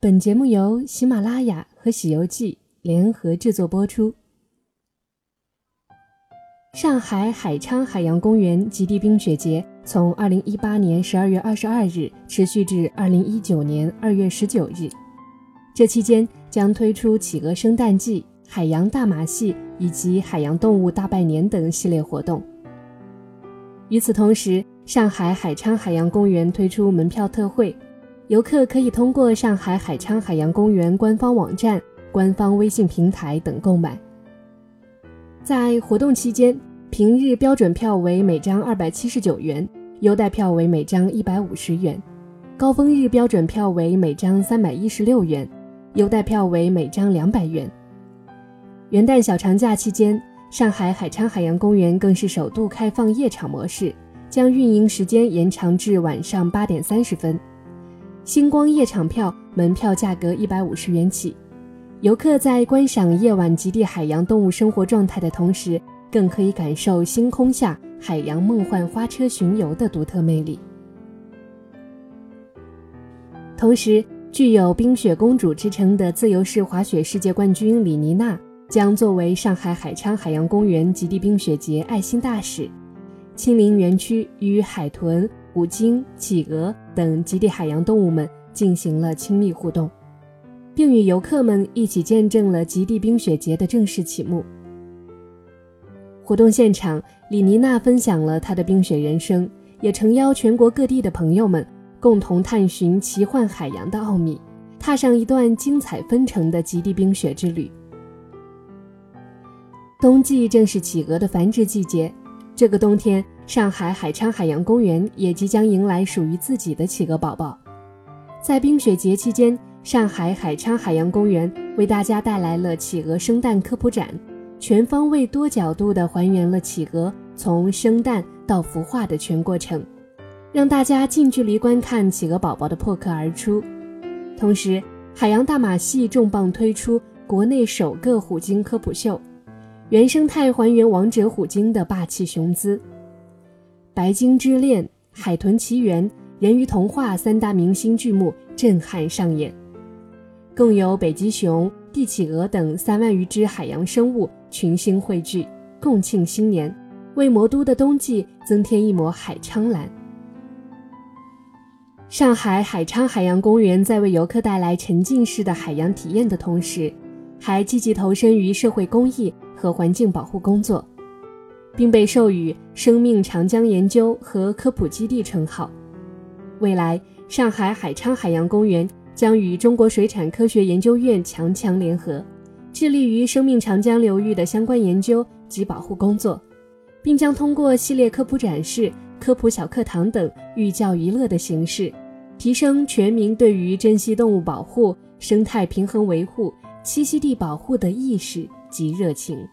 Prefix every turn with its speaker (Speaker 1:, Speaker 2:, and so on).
Speaker 1: 本节目由喜马拉雅和《喜游记》联合制作播出。上海海昌海洋公园极地冰雪节从二零一八年十二月二十二日持续至二零一九年二月十九日，这期间将推出企鹅生蛋季、海洋大马戏以及海洋动物大拜年等系列活动。与此同时，上海海昌海洋公园推出门票特惠，游客可以通过上海海昌海洋公园官方网站、官方微信平台等购买。在活动期间，平日标准票为每张二百七十九元，优待票为每张一百五十元；高峰日标准票为每张三百一十六元，优待票为每张两百元。元旦小长假期间。上海海昌海洋公园更是首度开放夜场模式，将运营时间延长至晚上八点三十分。星光夜场票门票价格一百五十元起，游客在观赏夜晚极地海洋动物生活状态的同时，更可以感受星空下海洋梦幻花车巡游的独特魅力。同时，具有“冰雪公主”之称的自由式滑雪世界冠军李妮娜。将作为上海海昌海洋公园极地冰雪节爱心大使，亲临园区与海豚、虎鲸、企鹅等极地海洋动物们进行了亲密互动，并与游客们一起见证了极地冰雪节的正式启幕。活动现场，李妮娜分享了她的冰雪人生，也诚邀全国各地的朋友们共同探寻奇幻海洋的奥秘，踏上一段精彩纷呈的极地冰雪之旅。冬季正是企鹅的繁殖季节，这个冬天，上海海昌海洋公园也即将迎来属于自己的企鹅宝宝。在冰雪节期间，上海海昌海洋公园为大家带来了企鹅生蛋科普展，全方位、多角度地还原了企鹅从生蛋到孵化的全过程，让大家近距离观看企鹅宝宝的破壳而出。同时，海洋大马戏重磅推出国内首个虎鲸科普秀。原生态还原王者虎鲸的霸气雄姿，《白鲸之恋》《海豚奇缘》《人鱼童话》三大明星剧目震撼上演，更有北极熊、帝企鹅等三万余只海洋生物群星汇聚，共庆新年，为魔都的冬季增添一抹海昌蓝。上海海昌海洋公园在为游客带来沉浸式的海洋体验的同时，还积极投身于社会公益。和环境保护工作，并被授予“生命长江研究和科普基地”称号。未来，上海海昌海洋公园将与中国水产科学研究院强强联合，致力于生命长江流域的相关研究及保护工作，并将通过系列科普展示、科普小课堂等寓教于乐的形式，提升全民对于珍稀动物保护、生态平衡维护、栖息地保护的意识。及热情。